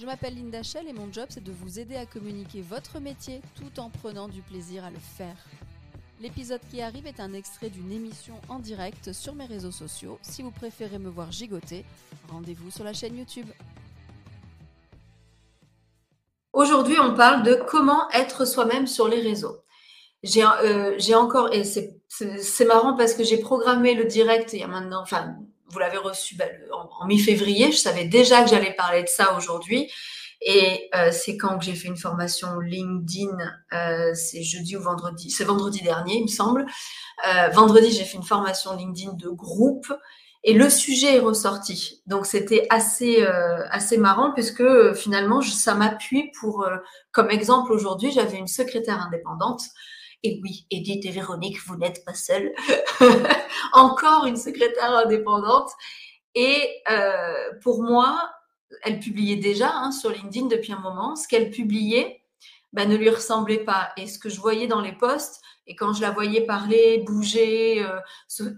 Je m'appelle Linda Shell et mon job c'est de vous aider à communiquer votre métier tout en prenant du plaisir à le faire. L'épisode qui arrive est un extrait d'une émission en direct sur mes réseaux sociaux. Si vous préférez me voir gigoter, rendez-vous sur la chaîne YouTube. Aujourd'hui, on parle de comment être soi-même sur les réseaux. J'ai euh, encore, et c'est marrant parce que j'ai programmé le direct il y a maintenant, vous l'avez reçu bah, en, mi-février. Je savais déjà que j'allais parler de ça aujourd'hui. Et euh, c'est quand que j'ai fait une formation LinkedIn, euh, c'est jeudi ou vendredi, c'est vendredi dernier, il me semble. Euh, vendredi, j'ai fait une formation LinkedIn de groupe et le sujet est ressorti. Donc c'était assez assez marrant puisque finalement ça m'appuie pour, comme exemple aujourd'hui, j'avais une secrétaire indépendante et oui, Edith et Véronique, vous n'êtes pas seules. Encore une secrétaire indépendante. Et euh, pour moi, elle publiait déjà hein, sur LinkedIn depuis un moment. Ce qu'elle publiait bah, ne lui ressemblait pas. Et ce que je voyais dans les posts, et quand je la voyais parler, bouger euh,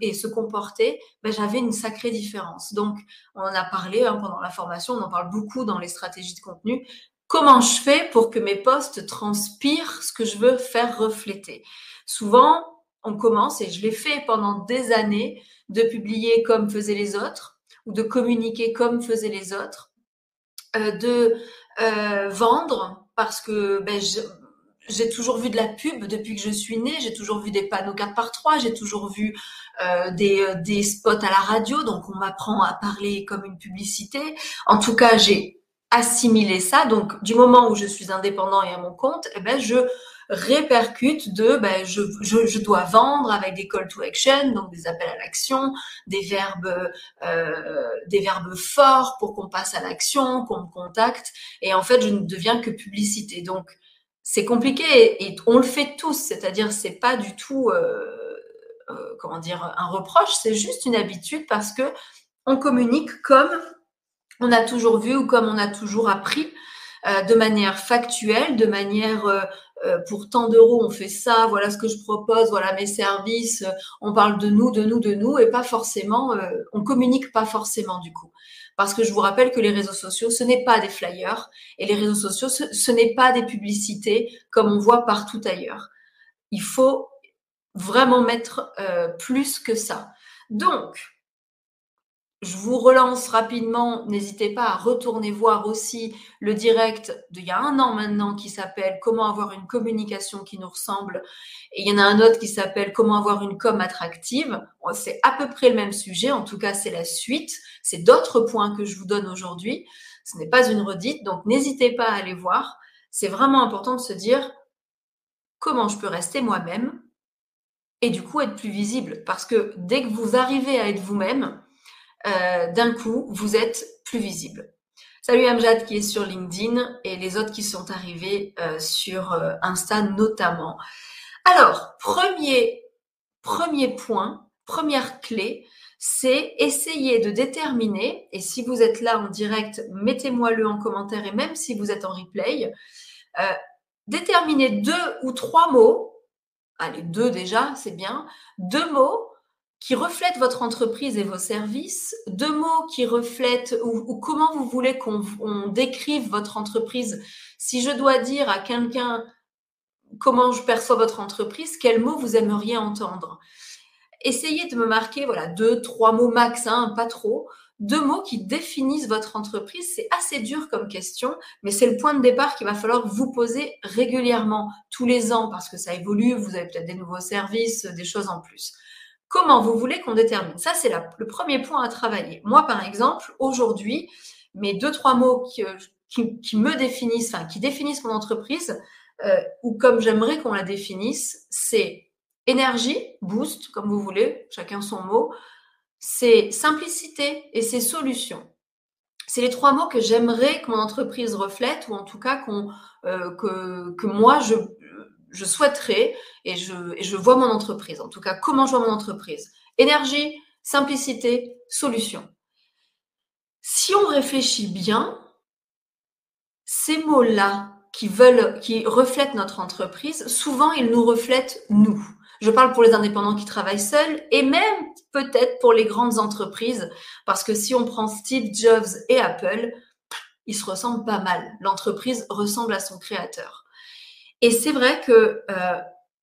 et se comporter, bah, j'avais une sacrée différence. Donc, on en a parlé hein, pendant la formation, on en parle beaucoup dans les stratégies de contenu comment je fais pour que mes posts transpirent ce que je veux faire refléter. Souvent, on commence, et je l'ai fait pendant des années, de publier comme faisaient les autres, ou de communiquer comme faisaient les autres, euh, de euh, vendre, parce que ben, j'ai toujours vu de la pub depuis que je suis née, j'ai toujours vu des panneaux 4 par 3 j'ai toujours vu euh, des spots à la radio, donc on m'apprend à parler comme une publicité. En tout cas, j'ai assimiler ça. Donc, du moment où je suis indépendant et à mon compte, eh ben, je répercute de ben, je, je, je, dois vendre avec des call to action, donc des appels à l'action, des verbes euh, des verbes forts pour qu'on passe à l'action, qu'on me contacte. Et en fait, je ne deviens que publicité. Donc, c'est compliqué et, on le fait tous. C'est-à-dire, c'est pas du tout euh, euh, comment dire un reproche, c'est juste une habitude parce que on communique comme on a toujours vu ou comme on a toujours appris euh, de manière factuelle, de manière euh, euh, pour tant d'euros on fait ça, voilà ce que je propose, voilà mes services, on parle de nous, de nous, de nous et pas forcément, on communique pas forcément du coup. Parce que je vous rappelle que les réseaux sociaux, ce n'est pas des flyers et les réseaux sociaux, ce n'est pas des publicités comme on voit partout ailleurs. Il faut vraiment mettre plus que ça. Donc, je vous relance rapidement. N'hésitez pas à retourner voir aussi le direct d'il y a un an maintenant qui s'appelle Comment avoir une communication qui nous ressemble. Et il y en a un autre qui s'appelle Comment avoir une com attractive. C'est à peu près le même sujet. En tout cas, c'est la suite. C'est d'autres points que je vous donne aujourd'hui. Ce n'est pas une redite. Donc, n'hésitez pas à aller voir. C'est vraiment important de se dire comment je peux rester moi-même et du coup être plus visible. Parce que dès que vous arrivez à être vous-même, euh, d'un coup, vous êtes plus visible. Salut Amjad qui est sur LinkedIn et les autres qui sont arrivés euh, sur euh, Insta notamment. Alors, premier, point, première clé, c'est essayer de déterminer, et si vous êtes là en direct, mettez-moi-le en commentaire, et même si vous êtes en replay, euh, déterminer deux ou trois mots, allez, deux déjà, c'est bien, deux mots qui reflètent votre entreprise et vos services, deux mots qui reflètent ou, comment vous voulez qu'on décrive votre entreprise. Si je dois dire à quelqu'un comment je perçois votre entreprise, quels mots vous aimeriez entendre? Essayez de me marquer voilà deux, trois mots max, hein, pas trop. Deux mots qui définissent votre entreprise, c'est assez dur comme question, mais c'est le point de départ qu'il va falloir vous poser régulièrement, tous les ans, parce que ça évolue, vous avez peut-être des nouveaux services, des choses en plus. Comment vous voulez qu'on détermine Ça, c'est le premier point à travailler. Moi, par exemple, aujourd'hui, mes deux, trois mots qui, euh, me définissent, enfin, qui définissent mon entreprise, euh, ou comme j'aimerais qu'on la définisse, c'est énergie, boost, comme vous voulez, chacun son mot, c'est simplicité et c'est solution. C'est les trois mots que j'aimerais que mon entreprise reflète, ou en tout cas qu'on, euh, que, que moi, je, je souhaiterais et je, vois mon entreprise. En tout cas, comment je vois mon entreprise Énergie, simplicité, solution. Si on réfléchit bien, ces mots-là qui qui reflètent notre entreprise, souvent ils nous reflètent nous. Je parle pour les indépendants qui travaillent seuls et même peut-être pour les grandes entreprises, parce que si on prend Steve Jobs et Apple, ils se ressemblent pas mal. L'entreprise ressemble à son créateur. Et c'est vrai que euh,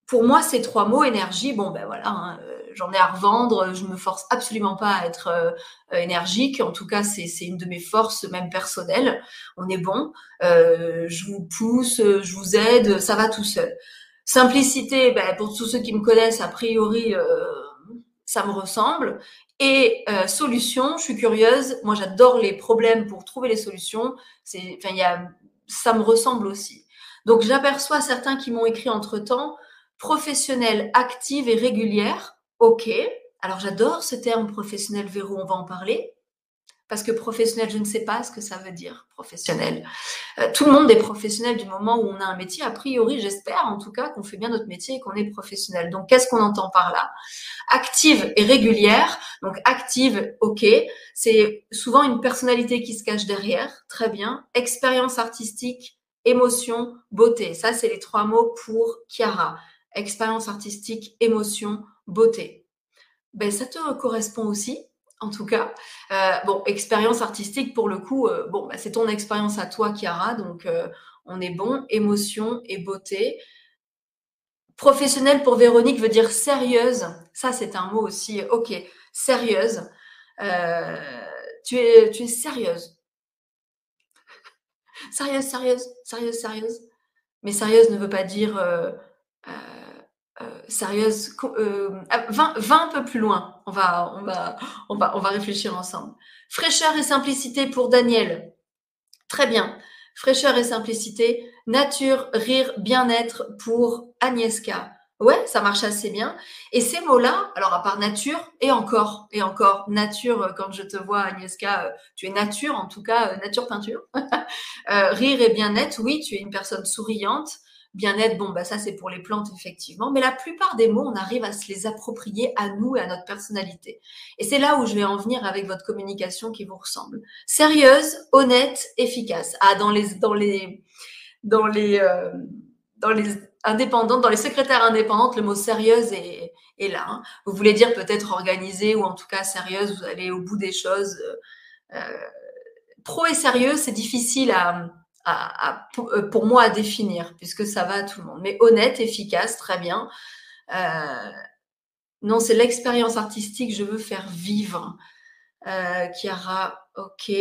pour moi, ces trois mots, énergie, bon ben voilà, hein, euh, j'en ai à revendre, je me force absolument pas à être euh, énergique. En tout cas, c'est une de mes forces, même personnelles. On est bon, je vous pousse, je vous aide, ça va tout seul. Simplicité, ben, pour tous ceux qui me connaissent, a priori, ça me ressemble. Et euh, solution, je suis curieuse. Moi, j'adore les problèmes pour trouver les solutions. Ça me ressemble aussi. Donc, j'aperçois certains qui m'ont écrit entre temps professionnelle, active et régulière. Ok. Alors, j'adore ce terme professionnel, Véro, on va en parler. Parce que professionnel, je ne sais pas ce que ça veut dire, professionnel. Euh, tout le monde est professionnel du moment où on a un métier. A priori, j'espère en tout cas qu'on fait bien notre métier et qu'on est professionnel. Donc, qu'est-ce qu'on entend par là? Active et régulière. Donc, active, ok. C'est souvent une personnalité qui se cache derrière. Très bien. Expérience artistique, émotion, beauté. Ça, c'est les trois mots pour Chiara. Expérience artistique, émotion, beauté. Ben, ça te correspond aussi en tout cas. Euh, bon, expérience artistique, pour le coup, euh, bah, c'est ton expérience à toi, Chiara, donc euh, on est bon. Émotion et beauté. Professionnelle pour Véronique veut dire sérieuse. Ça, c'est un mot aussi. Ok, sérieuse. tu es sérieuse. Sérieuse, sérieuse, sérieuse, sérieuse. Mais sérieuse ne veut pas dire euh, sérieuse, euh, va, un peu plus loin. On va, on va, on va, on va réfléchir ensemble. Fraîcheur et simplicité pour Daniel. Très bien. Fraîcheur et simplicité. Nature, rire, bien-être pour Agnieszka. Ouais, ça marche assez bien. Et ces mots-là, alors à part nature, et encore, et encore, nature, euh, quand je te vois, Agnieszka, tu es nature, en tout cas, nature peinture. rire et bien-être, oui, tu es une personne souriante. Bien-être, bon, bah ça c'est pour les plantes effectivement, mais la plupart des mots, on arrive à se les approprier à nous et à notre personnalité. Et c'est là où je vais en venir avec votre communication qui vous ressemble. Sérieuse, honnête, efficace. Ah, dans les, dans les, dans les, euh, dans les indépendantes, dans les secrétaires indépendantes, le mot sérieuse est, est là. Hein. Vous voulez dire peut-être organisée ou en tout cas sérieuse, vous allez au bout des choses. Euh, pro et sérieux, c'est difficile à euh, pour moi à définir, puisque ça va à tout le monde. Mais honnête, efficace, très bien. Euh, non, c'est l'expérience artistique, je veux faire vivre. Euh, Chiara, ok.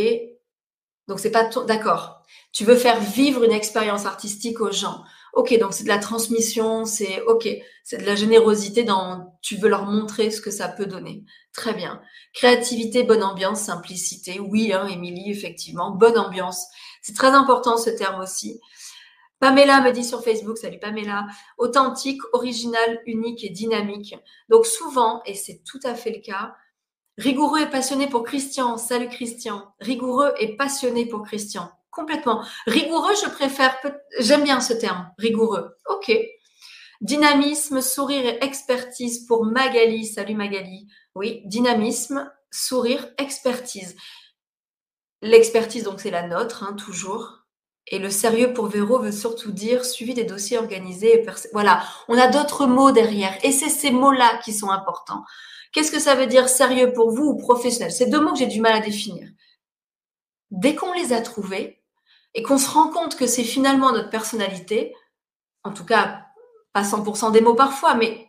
Donc c'est pas d'accord. Tu veux faire vivre une expérience artistique aux gens. Ok, donc c'est de la transmission, c'est ok, c'est de la générosité dans. Tu veux leur montrer ce que ça peut donner. Très bien. Créativité, bonne ambiance, simplicité. Oui, hein, Émilie, effectivement, bonne ambiance. C'est très important ce terme aussi. Pamela me dit sur Facebook, salut Pamela, authentique, original, unique et dynamique. Donc souvent, et c'est tout à fait le cas, rigoureux et passionné pour Christian. Salut Christian. Rigoureux et passionné pour Christian. Complètement. Rigoureux, je préfère, j'aime bien ce terme, rigoureux. Ok. Dynamisme, sourire et expertise pour Magali. Salut Magali. Oui, dynamisme, sourire, expertise. L'expertise, donc, c'est la nôtre, hein, toujours. Et le sérieux pour Véro veut surtout dire suivi des dossiers organisés. Voilà, on a d'autres mots derrière. Et c'est ces mots-là qui sont importants. Qu'est-ce que ça veut dire sérieux pour vous ou professionnel? C'est deux mots que j'ai du mal à définir. Dès qu'on les a trouvés et qu'on se rend compte que c'est finalement notre personnalité, en tout cas pas 100% des mots parfois, mais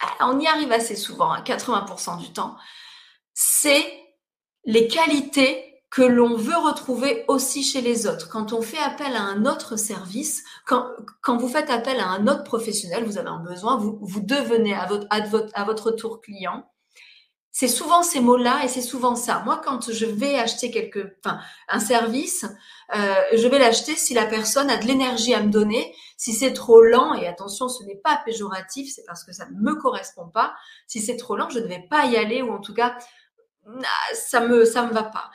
ah, on y arrive assez souvent, à hein, 80% du temps, c'est les qualités que l'on veut retrouver aussi chez les autres. Quand on fait appel à un autre service, quand, vous faites appel à un autre professionnel, vous avez un besoin, vous, devenez à votre tour client. C'est souvent ces mots-là et c'est souvent ça. Moi, quand je vais acheter quelque, enfin, un service, euh, je vais l'acheter si la personne a de l'énergie à me donner. Si c'est trop lent, et attention, ce n'est pas péjoratif, c'est parce que ça ne me correspond pas. Si c'est trop lent, je ne vais pas y aller ou en tout cas, ça me ça me va pas.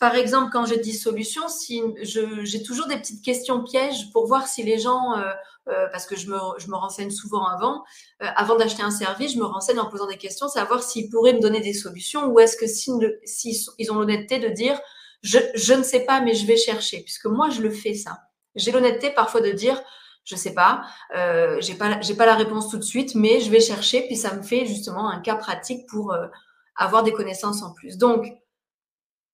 Par exemple, quand je dis solution, si j'ai toujours des petites questions pièges pour voir si les gens, euh, euh, parce que je me, je me renseigne souvent avant, euh, avant d'acheter un service, je me renseigne en posant des questions, savoir s'ils pourraient me donner des solutions ou est-ce que s'ils si, ont l'honnêteté de dire je, je ne sais pas mais je vais chercher, puisque moi je le fais ça. J'ai l'honnêteté parfois de dire je sais pas, euh, j'ai pas j'ai pas la réponse tout de suite, mais je vais chercher, puis ça me fait justement un cas pratique pour avoir des connaissances en plus. Donc,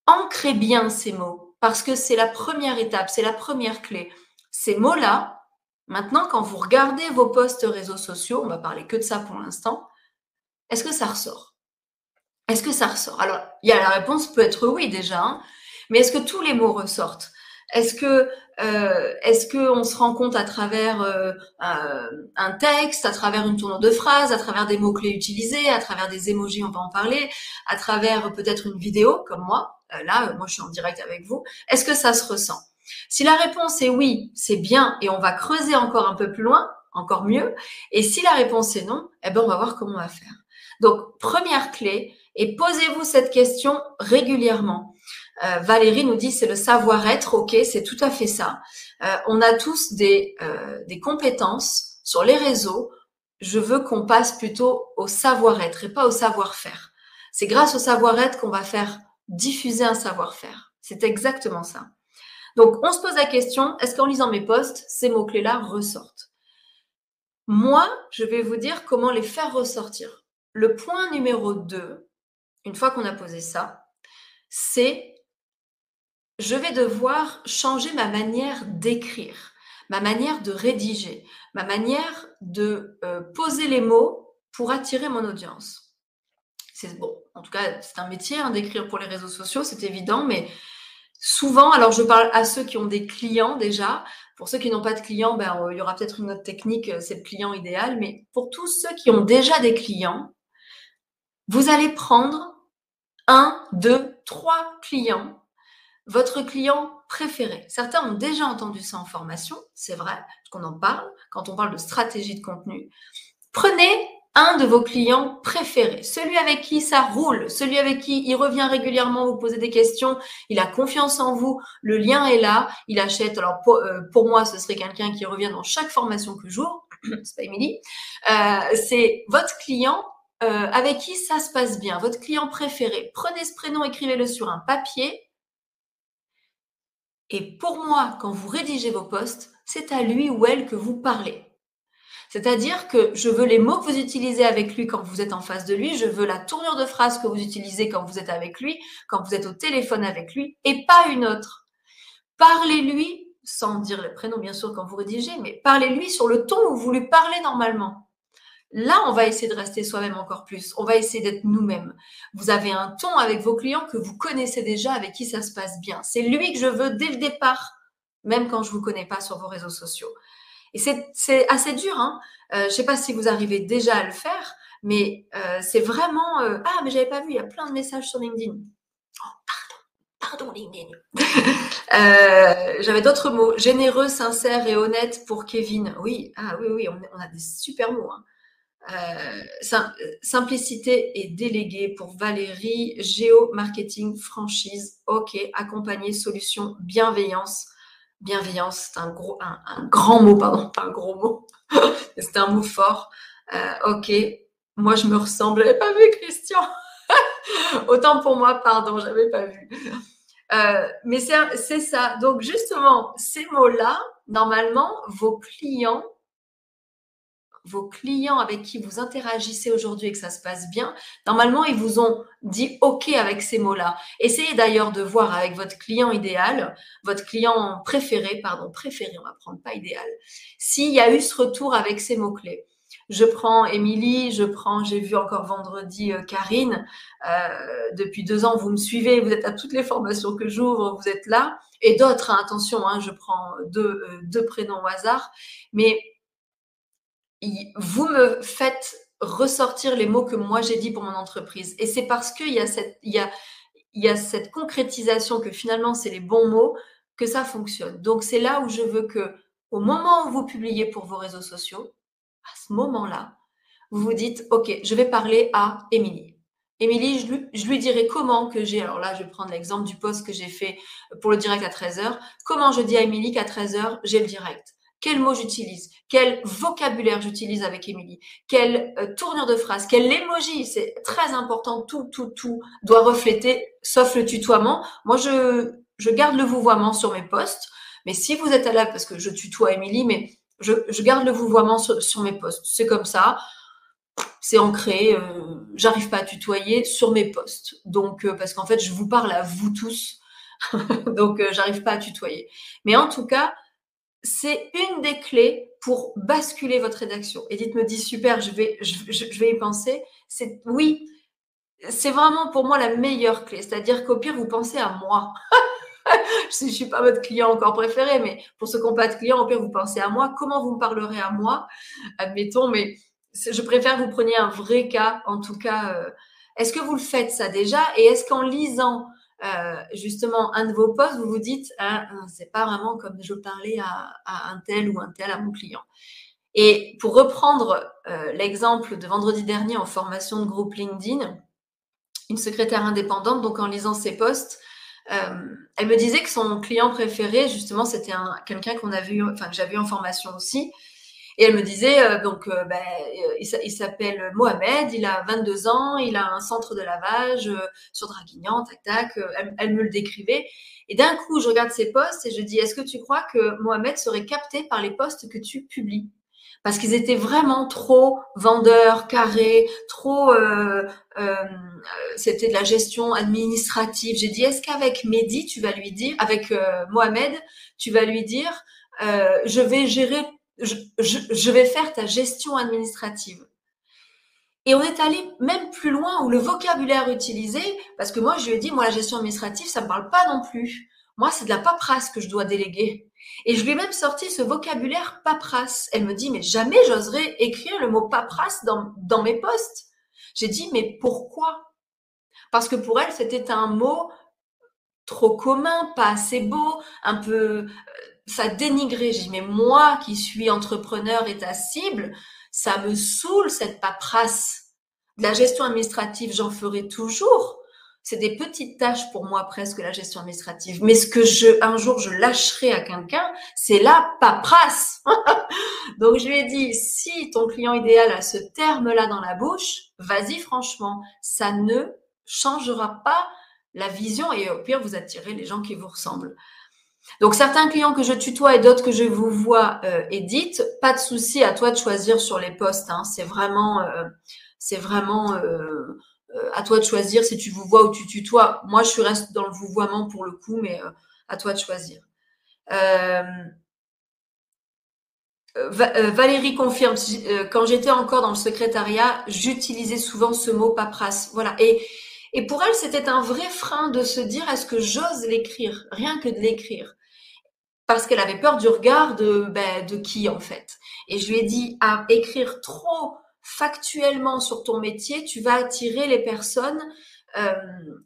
ancrez bien ces mots parce que c'est la première étape, c'est la première clé. Ces mots-là, maintenant, quand vous regardez vos posts réseaux sociaux, on va parler que de ça pour l'instant, est-ce que ça ressort? Est-ce que ça ressort? Alors, il y a la réponse peut être oui déjà, hein, mais est-ce que tous les mots ressortent? Est-ce que euh, est-ce que on se rend compte à travers euh, un texte, à travers une tournure de phrase, à travers des mots clés utilisés, à travers des émojis, on va en parler, à travers peut-être une vidéo comme moi. Euh, là, moi, je suis en direct avec vous. Est-ce que ça se ressent? Si la réponse est oui, c'est bien, et on va creuser encore un peu plus loin, encore mieux. Et si la réponse est non, eh ben, on va voir comment on va faire. Donc, première clé, et posez-vous cette question régulièrement. Euh, Valérie nous dit c'est le savoir-être. Ok, c'est tout à fait ça. Euh, on a tous des, euh, des compétences sur les réseaux. Je veux qu'on passe plutôt au savoir-être et pas au savoir-faire. C'est grâce au savoir-être qu'on va faire diffuser un savoir-faire. C'est exactement ça. Donc, on se pose la question, est-ce qu'en lisant mes posts, ces mots-clés-là ressortent? Moi, je vais vous dire comment les faire ressortir. Le point numéro 2, une fois qu'on a posé ça, c'est je vais devoir changer ma manière d'écrire, ma manière de rédiger, ma manière de euh, poser les mots pour attirer mon audience. C'est bon, en tout cas, c'est un métier hein, d'écrire pour les réseaux sociaux, c'est évident, mais souvent, alors je parle à ceux qui ont des clients déjà. Pour ceux qui n'ont pas de clients, ben, il y aura peut-être une autre technique, euh, c'est le client idéal. Mais pour tous ceux qui ont déjà des clients, vous allez prendre un, deux, trois clients votre client préféré. Certains ont déjà entendu ça en formation, c'est vrai, qu'on en parle quand on parle de stratégie de contenu. Prenez un de vos clients préférés, celui avec qui ça roule, celui avec qui il revient régulièrement vous poser des questions, il a confiance en vous, le lien est là, il achète. Alors pour, euh, moi, ce serait quelqu'un qui revient dans chaque formation que j'ouvre, c'est pas Émilie, euh, c'est votre client euh, avec qui ça se passe bien, votre client préféré. Prenez ce prénom, écrivez-le sur un papier et pour moi, quand vous rédigez vos posts, c'est à lui ou elle que vous parlez. C'est-à-dire que je veux les mots que vous utilisez avec lui quand vous êtes en face de lui, je veux la tournure de phrase que vous utilisez quand vous êtes avec lui, quand vous êtes au téléphone avec lui, et pas une autre. Parlez-lui, sans dire le prénom bien sûr quand vous rédigez, mais parlez-lui sur le ton où vous lui parlez normalement. Là, on va essayer de rester soi-même encore plus. On va essayer d'être nous-mêmes. Vous avez un ton avec vos clients que vous connaissez déjà, avec qui ça se passe bien. C'est lui que je veux dès le départ, même quand je vous connais pas sur vos réseaux sociaux. Et c'est assez dur. Hein euh, je ne sais pas si vous arrivez déjà à le faire, mais euh, c'est vraiment euh, ah mais j'avais pas vu. Il y a plein de messages sur LinkedIn. Oh, pardon, pardon LinkedIn. J'avais d'autres mots. Généreux, sincère et honnête pour Kevin. Oui, ah oui, oui, on, a des super mots. Hein. Euh, simplicité et délégué pour Valérie, géo, marketing, franchise, ok, accompagner, solution, bienveillance. Bienveillance, c'est un, gros, un, grand mot, pardon, pas un gros mot, c'est un mot fort. Euh, ok, moi je me ressemble, j'avais pas vu Christian. Autant pour moi, pardon, j'avais pas vu. Euh, mais c'est ça. Donc justement, ces mots-là, normalement, vos clients vos clients avec qui vous interagissez aujourd'hui et que ça se passe bien, normalement, ils vous ont dit OK avec ces mots-là. Essayez d'ailleurs de voir avec votre client idéal, votre client préféré, pardon, préféré, on va prendre pas idéal, s'il y a eu ce retour avec ces mots-clés. Je prends Émilie, je prends, j'ai vu encore vendredi euh, Karine. Euh, depuis deux ans, vous me suivez, vous êtes à toutes les formations que j'ouvre, vous êtes là. Et d'autres, hein, attention, hein, je prends deux, euh, deux prénoms au hasard. Mais vous me faites ressortir les mots que moi j'ai dit pour mon entreprise. Et c'est parce qu'il y, a cette, il y, a, cette concrétisation que finalement c'est les bons mots que ça fonctionne. Donc c'est là où je veux que, au moment où vous publiez pour vos réseaux sociaux, à ce moment-là, vous vous dites, OK, je vais parler à Émilie. Émilie, je lui, je lui dirai comment que j'ai, alors là, je vais prendre l'exemple du post que j'ai fait pour le direct à 13h, comment je dis à Émilie qu'à 13h, j'ai le direct? Quels mots j'utilise, quel vocabulaire j'utilise avec Émilie, quelle euh, tournure de phrase, quel emoji, c'est très important, tout, tout, tout doit refléter, sauf le tutoiement. Moi, je, je garde le vouvoiement sur mes posts, mais si vous êtes à là, parce que je tutoie Émilie, mais je, je, garde le vouvoiement sur, mes posts. C'est comme ça c'est ancré. Euh, j'arrive pas à tutoyer sur mes posts. Donc, euh, parce qu'en fait, je vous parle à vous tous. Donc, euh, j'arrive pas à tutoyer. Mais en tout cas, c'est une des clés pour basculer votre rédaction. Edith me dit super, je vais, je, vais y penser. C'est oui, c'est vraiment pour moi la meilleure clé. C'est-à-dire qu'au pire, vous pensez à moi. je ne suis pas votre client encore préféré, mais pour ceux qui n'ont pas de client, au pire, vous pensez à moi. Comment vous me parlerez à moi? Admettons, mais je préfère que vous preniez un vrai cas, en tout cas. Euh, est-ce que vous le faites ça déjà? Et est-ce qu'en lisant euh, justement un de vos posts, vous vous dites, ah, c'est pas vraiment comme je parlais à, un tel ou un tel à mon client. Et pour reprendre euh, l'exemple de vendredi dernier en formation de groupe LinkedIn, une secrétaire indépendante, donc en lisant ses posts, elle me disait que son client préféré, justement, c'était quelqu'un qu'on a vu, enfin que j'avais eu en formation aussi, et elle me disait, euh, donc, euh, ben, euh, il, s'appelle Mohamed, il a 22 ans, il a un centre de lavage sur Draguignan, tac, tac. Elle, me le décrivait. Et d'un coup, je regarde ses posts et je dis, est-ce que tu crois que Mohamed serait capté par les posts que tu publies? Parce qu'ils étaient vraiment trop vendeurs, carrés, trop. Euh, euh, c'était de la gestion administrative. J'ai dit, est-ce qu'avec Mehdi, tu vas lui dire, avec Mohamed, tu vas lui dire, je vais gérer je, vais faire ta gestion administrative. Et on est allé même plus loin où le vocabulaire utilisé, parce que moi je lui ai dit, moi la gestion administrative, ça me parle pas non plus. Moi c'est de la paperasse que je dois déléguer. Et je lui ai même sorti ce vocabulaire paperasse. Elle me dit, mais jamais j'oserais écrire le mot paperasse dans, dans mes posts. J'ai dit, mais pourquoi? Parce que pour elle, c'était un mot trop commun, pas assez beau, un peu ça dénigrait. J'ai dit, mais moi qui suis entrepreneur et ta cible, ça me saoule cette paperasse. De la gestion administrative, j'en ferai toujours. C'est des petites tâches pour moi presque la gestion administrative. Mais ce que je, un jour, je lâcherai à quelqu'un, c'est la paperasse. Donc je lui ai dit, si ton client idéal a ce terme-là dans la bouche, vas-y franchement, ça ne changera pas la vision et au pire, vous attirez les gens qui vous ressemblent. Donc certains clients que je tutoie et d'autres que je vous vois euh, pas de souci à toi de choisir sur les postes. Hein. C'est vraiment, euh, euh, euh, à toi de choisir si tu vous vois ou tu tutoies. Moi, je reste dans le vouvoiement pour le coup, mais à toi de choisir. Valérie confirme, quand j'étais encore dans le secrétariat, j'utilisais souvent ce mot paperasse. Voilà. Et pour elle, c'était un vrai frein de se dire est-ce que j'ose l'écrire, rien que de l'écrire. Parce qu'elle avait peur du regard de, ben, de qui en fait. Et je lui ai dit à écrire trop factuellement sur ton métier, tu vas attirer les personnes euh,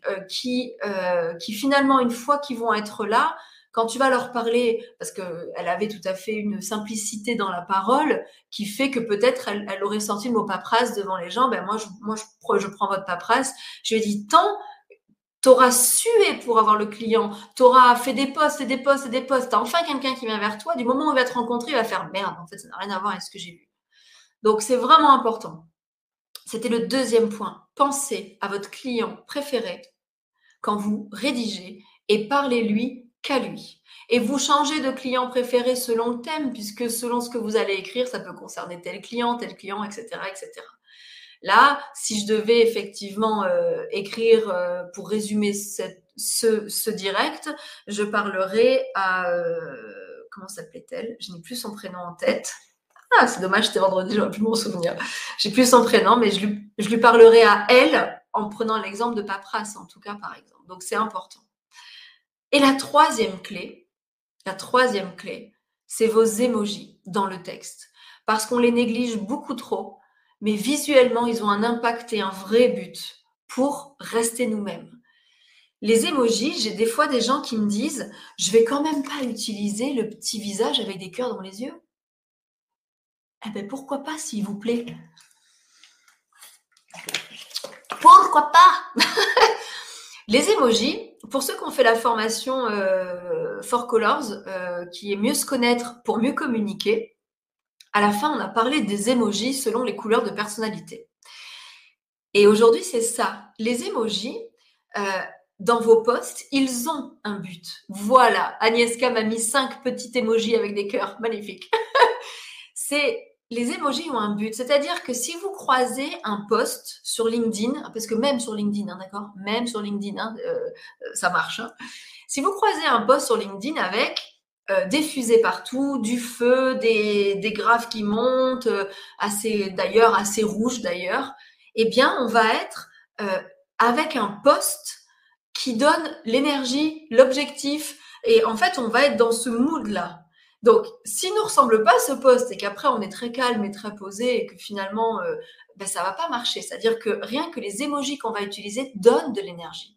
euh, qui, euh, qui finalement, une fois qu'ils vont être là, quand tu vas leur parler, parce qu'elle avait tout à fait une simplicité dans la parole qui fait que peut-être elle, aurait sorti le mot paperasse devant les gens, ben moi, je, moi je, prends votre paperasse. Je lui ai dit, tant T'auras sué pour avoir le client, t'auras fait des postes et des postes et des postes. T'as enfin quelqu'un qui vient vers toi. Du moment où il va te rencontrer, il va faire merde. En fait, ça n'a rien à voir avec ce que j'ai vu. Donc, c'est vraiment important. C'était le deuxième point. Pensez à votre client préféré quand vous rédigez et parlez-lui lui. Et vous changez de client préféré selon le thème, puisque selon ce que vous allez écrire, ça peut concerner tel client, tel client, etc., etc. Là, si je devais effectivement euh, écrire euh, pour résumer ce, ce, direct, je parlerai à euh, comment s'appelait-elle? Je n'ai plus son prénom en tête. Ah, c'est dommage, c'était vendredi, j'aurais plus mon souvenir. J'ai plus son prénom, mais je lui, je lui parlerai à elle en prenant l'exemple de paperasse, en tout cas, par exemple. Donc, c'est important. Et la troisième clé, la troisième clé, c'est vos émojis dans le texte. Parce qu'on les néglige beaucoup trop, mais visuellement, ils ont un impact et un vrai but pour rester nous-mêmes. Les émojis, j'ai des fois des gens qui me disent, je vais quand même pas utiliser le petit visage avec des cœurs dans les yeux. Eh bien, pourquoi pas, s'il vous plaît? Pourquoi pas? Les emojis, pour ceux qui ont fait la formation euh, For Colors, euh, qui est mieux se connaître pour mieux communiquer, à la fin, on a parlé des emojis selon les couleurs de personnalité. Et aujourd'hui, c'est ça. Les emojis, euh, dans vos posts, ils ont un but. Voilà, Agnieszka m'a mis cinq petits emojis avec des cœurs. Magnifique. c'est les emojis ont un but. C'est-à-dire que si vous croisez un post sur LinkedIn, parce que même sur LinkedIn, hein, d'accord Même sur LinkedIn, hein, euh, euh, ça marche. Hein. Si vous croisez un post sur LinkedIn avec euh, des fusées partout, du feu, des, des graphes qui montent, assez d'ailleurs, assez rouges d'ailleurs, eh bien, on va être avec un post qui donne l'énergie, l'objectif, et en fait, on va être dans ce mood-là. Donc, s'il ne ressemble pas ce poste et qu'après on est très calme et très posé et que finalement euh, ben, ça va pas marcher, c'est-à-dire que rien que les émojis qu'on va utiliser donnent de l'énergie.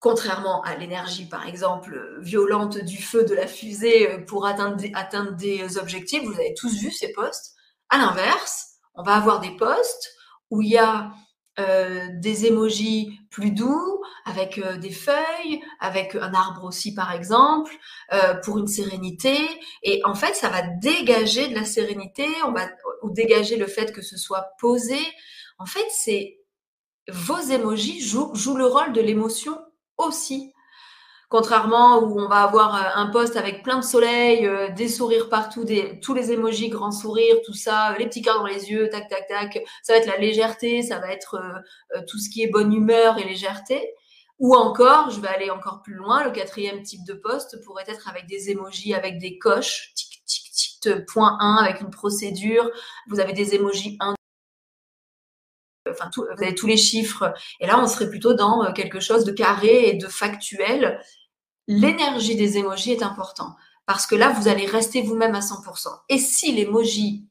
Contrairement à l'énergie, par exemple, violente du feu de la fusée euh, pour atteindre atteindre des objectifs, vous avez tous vu ces postes. À l'inverse, on va avoir des postes où il y a euh, des émojis plus doux, avec euh, des feuilles, avec un arbre aussi par exemple, euh, pour une sérénité. Et en fait, ça va dégager de la sérénité, on va ou dégager le fait que ce soit posé. En fait, c'est vos émojis jouent, jouent le rôle de l'émotion aussi. Contrairement où on va avoir euh, un poste avec plein de soleil, euh, des sourires partout, tous les émojis, grands sourires, tout ça, les petits cœurs dans les yeux, tac, tac, tac. Ça va être la légèreté, ça va être euh, tout ce qui est bonne humeur et légèreté. Ou encore, je vais aller encore plus loin, le quatrième type de poste pourrait être avec des émojis, avec des coches, tic, tic, tic, point 1, avec une procédure. Vous avez des émojis 1, enfin, vous avez tous les chiffres. Et là, on serait plutôt dans quelque chose de carré et de factuel l'énergie des émojis est important parce que là, vous allez rester vous-même à 100%. Et si l'emoji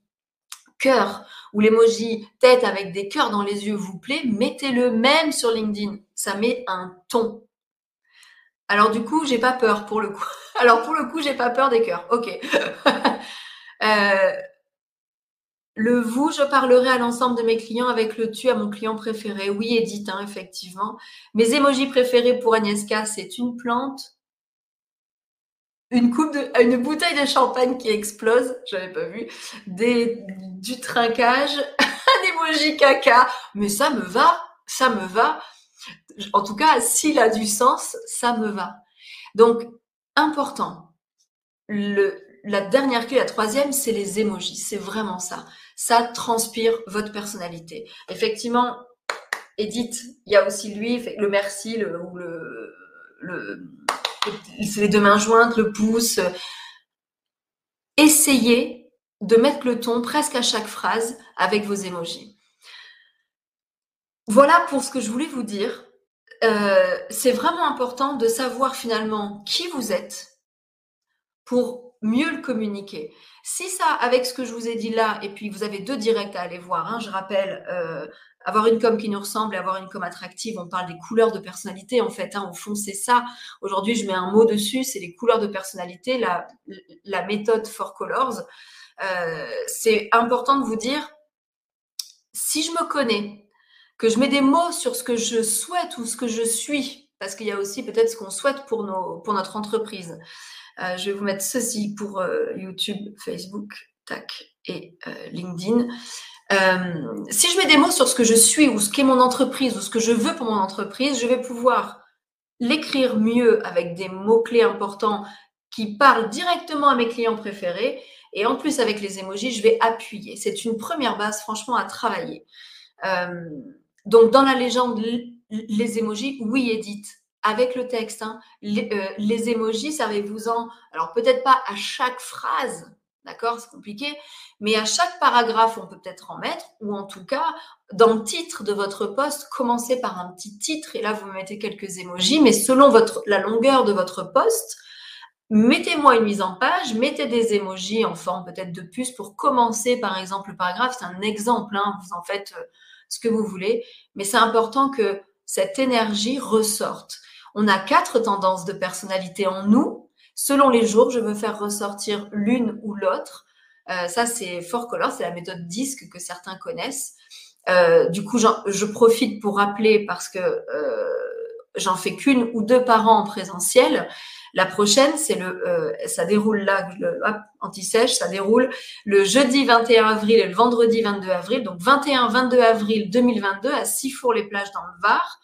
cœur ou l'emoji tête avec des cœurs dans les yeux vous plaît, mettez-le même sur LinkedIn. Ça met un ton. Alors du coup, j'ai pas peur pour le coup. Alors pour le coup, j'ai pas peur des cœurs. Ok. Euh, le vous, je parlerai à l'ensemble de mes clients avec le tu à mon client préféré. Oui, Edith, hein, effectivement. Mes émojis préférés pour Agnieszka, c'est une plante, une bouteille de champagne qui explose, j'avais pas vu, du trinquage, un emoji caca, mais ça me va, ça me va. En tout cas, s'il a du sens, ça me va. Donc, important. La dernière clé, la troisième, c'est les emojis. C'est vraiment ça. Ça transpire votre personnalité. Effectivement, Edith, il y a aussi lui, le merci, le, ou le, les deux mains jointes, le pouce. Essayez de mettre le ton presque à chaque phrase avec vos émojis. Voilà pour ce que je voulais vous dire. Euh, c'est vraiment important de savoir finalement qui vous êtes pour mieux le communiquer. Si ça, avec ce que je vous ai dit là, et puis vous avez deux directs à aller voir, hein, je rappelle, euh, avoir une com qui nous ressemble et avoir une com attractive, on parle des couleurs de personnalité en fait. Hein, au fond, c'est ça. Aujourd'hui, je mets un mot dessus, c'est les couleurs de personnalité, la, méthode for colors. Euh, c'est important de vous dire, si je me connais, que je mets des mots sur ce que je souhaite ou ce que je suis, parce qu'il y a aussi peut-être ce qu'on souhaite pour notre entreprise. Euh, je vais vous mettre ceci pour euh, YouTube, Facebook, tac, et LinkedIn. Euh, si je mets des mots sur ce que je suis ou ce qu'est mon entreprise ou ce que je veux pour mon entreprise, je vais pouvoir l'écrire mieux avec des mots-clés importants qui parlent directement à mes clients préférés. Et en plus, avec les émojis, je vais appuyer. C'est une première base, franchement, à travailler. Donc, dans la légende, les émojis, oui, Edith, avec le texte. Hein, les, euh, les émojis, servez-vous-en. Alors, peut-être pas à chaque phrase, D'accord C'est compliqué. Mais à chaque paragraphe, on peut peut-être en mettre, ou en tout cas, dans le titre de votre poste, commencez par un petit titre, et là, vous mettez quelques émojis, mais selon votre, la longueur de votre poste, mettez-moi une mise en page, mettez des émojis en forme peut-être de puce pour commencer, par exemple, le paragraphe. C'est un exemple, hein, vous en faites euh, ce que vous voulez, mais c'est important que cette énergie ressorte. On a quatre tendances de personnalité en nous, Selon les jours, je veux faire ressortir l'une ou l'autre. Euh, ça, c'est Fort Color, c'est la méthode disque que certains connaissent. Euh, du coup, je profite pour rappeler parce que euh, j'en fais qu'une ou deux par an en présentiel. La prochaine, ça déroule là, anti-sèche, ça déroule le jeudi 21 avril et le vendredi 22 avril. Donc 21-22 avril 2022 à Sifour-les-Plages dans le Var.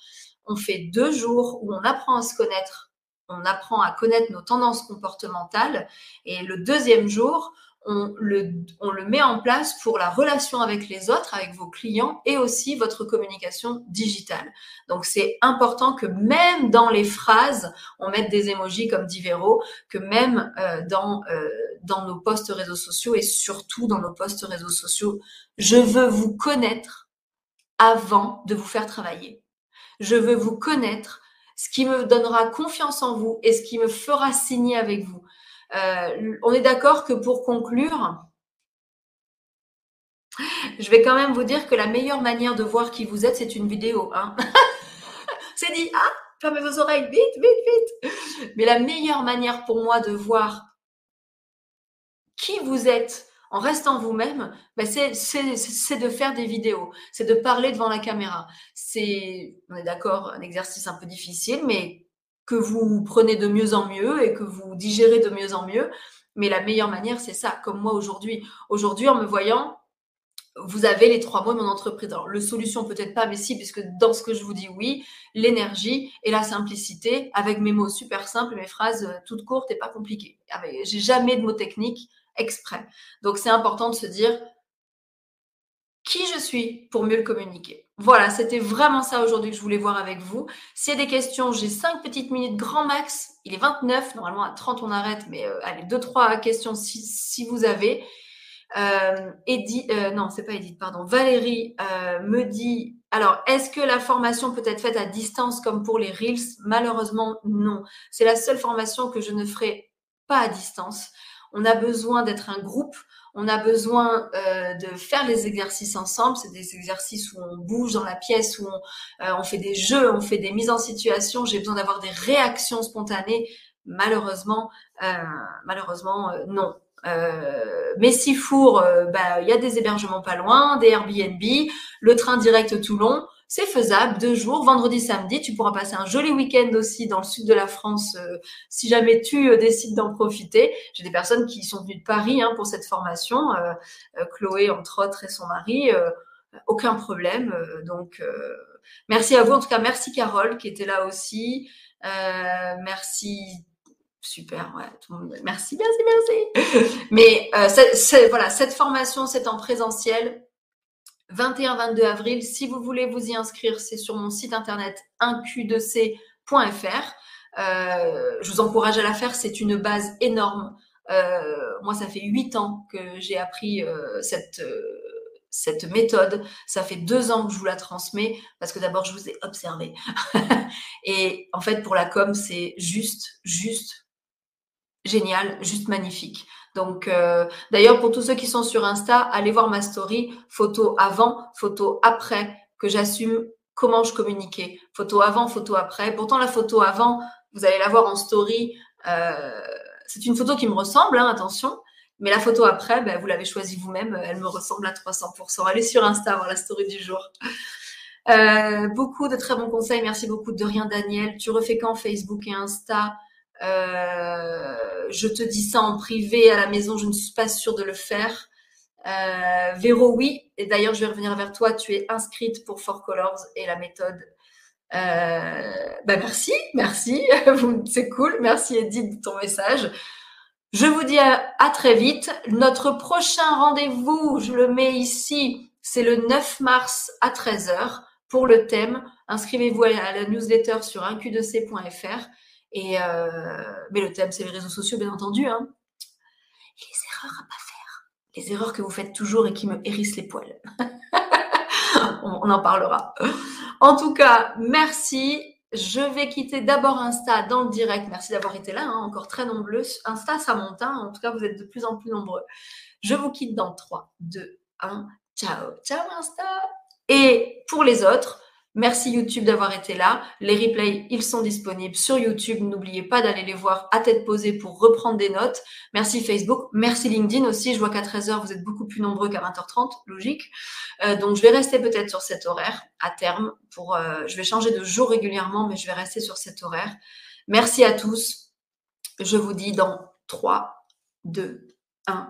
On fait deux jours où on apprend à se connaître, on apprend à connaître nos tendances comportementales. Et le deuxième jour, on le, met en place pour la relation avec les autres, avec vos clients et aussi votre communication digitale. Donc c'est important que même dans les phrases, on mette des émojis comme dit Véro, que même euh, dans, euh, dans nos posts réseaux sociaux et surtout dans nos posts réseaux sociaux, je veux vous connaître avant de vous faire travailler. Je veux vous connaître, ce qui me donnera confiance en vous et ce qui me fera signer avec vous. Euh, on est d'accord que pour conclure, je vais quand même vous dire que la meilleure manière de voir qui vous êtes, c'est une vidéo. Hein. c'est dit, ah, fermez vos oreilles, vite, vite, vite. Mais la meilleure manière pour moi de voir qui vous êtes en restant vous-même, ben c'est de faire des vidéos, c'est de parler devant la caméra. C'est, on est d'accord, un exercice un peu difficile, mais que vous prenez de mieux en mieux et que vous digérez de mieux en mieux. Mais la meilleure manière, c'est ça, comme moi aujourd'hui. Aujourd'hui, en me voyant, vous avez les trois mots de mon entreprise. Le solution, peut-être pas, mais si, puisque dans ce que je vous dis, oui, l'énergie et la simplicité, avec mes mots super simples, mes phrases euh, toutes courtes et pas compliquées. J'ai jamais de mots techniques exprès. Donc, c'est important de se dire qui je suis pour mieux le communiquer. Voilà, c'était vraiment ça aujourd'hui que je voulais voir avec vous. S'il y a des questions, j'ai 5 petites minutes grand max. Il est 29, normalement à 30 on arrête, mais euh, allez, 2-3 questions si, vous avez. Euh, Edith, euh, non, c'est pas Edith, pardon. Valérie euh, me dit, alors, est-ce que la formation peut être faite à distance comme pour les Reels? Malheureusement, non. C'est la seule formation que je ne ferai pas à distance. On a besoin d'être un groupe on a besoin euh, de faire les exercices ensemble. C'est des exercices où on bouge dans la pièce, où on, euh, fait des jeux, on fait des mises en situation. J'ai besoin d'avoir des réactions spontanées. Malheureusement, euh, malheureusement, non. mais si four, bah, il y a des hébergements pas loin, des Airbnb, le train direct Toulon c'est faisable, deux jours, vendredi, samedi. Tu pourras passer un joli week-end aussi dans le sud de la France euh, si jamais tu euh, décides d'en profiter. J'ai des personnes qui sont venues de Paris hein, pour cette formation, euh, Chloé entre autres et son mari. aucun problème. donc, merci à vous. En tout cas, merci Carole qui était là aussi. merci super, ouais. Merci, merci, merci. Mais voilà, cette formation, c'est en présentiel. 21-22 avril. Si vous voulez vous y inscrire, c'est sur mon site internet 1q2c.fr. Euh, je vous encourage à la faire, c'est une base énorme. Euh, moi, ça fait huit ans que j'ai appris euh, cette, cette méthode. Ça fait deux ans que je vous la transmets parce que d'abord, je vous ai observé. Et en fait, pour la com, c'est juste, juste génial, juste magnifique. Donc, euh, d'ailleurs, pour tous ceux qui sont sur Insta, allez voir ma story, photo avant, photo après, que j'assume comment je communiquais. Photo avant, photo après. Pourtant, la photo avant, vous allez la voir en story. Euh, c'est une photo qui me ressemble, hein, attention. Mais la photo après, ben, vous l'avez choisie vous-même. Elle me ressemble à 300%. Allez sur Insta voir la story du jour. Euh, beaucoup de très bons conseils. Merci beaucoup de rien, Daniel. Tu refais quand Facebook et Insta? Euh, je te dis ça en privé à la maison, je ne suis pas sûre de le faire. Euh, Véro, oui. Et d'ailleurs, je vais revenir vers toi. Tu es inscrite pour Four Colors et la méthode. Euh, bah merci, merci. C'est cool. Merci Edith de ton message. Je vous dis à, très vite. Notre prochain rendez-vous, je le mets ici, c'est le 9 mars à 13h pour le thème. Inscrivez-vous à la newsletter sur 1q2c.fr. Euh, mais le thème, c'est les réseaux sociaux, bien entendu. Hein. Les erreurs à pas faire. Les erreurs que vous faites toujours et qui me hérissent les poils. on, en parlera. En tout cas, merci. Je vais quitter d'abord Insta dans le direct. Merci d'avoir été là, hein, encore très nombreux. Insta, ça monte. Hein. En tout cas, vous êtes de plus en plus nombreux. Je vous quitte dans 3, 2, 1. Ciao. Ciao Insta. Et pour les autres, Merci YouTube d'avoir été là. Les replays, ils sont disponibles sur YouTube. N'oubliez pas d'aller les voir à tête posée pour reprendre des notes. Merci Facebook. Merci LinkedIn aussi. Je vois qu'à 13h, vous êtes beaucoup plus nombreux qu'à 20h30. Logique. Euh, donc, je vais rester peut-être sur cet horaire à terme. Pour, euh, je vais changer de jour régulièrement, mais je vais rester sur cet horaire. Merci à tous. Je vous dis dans 3, 2, 1.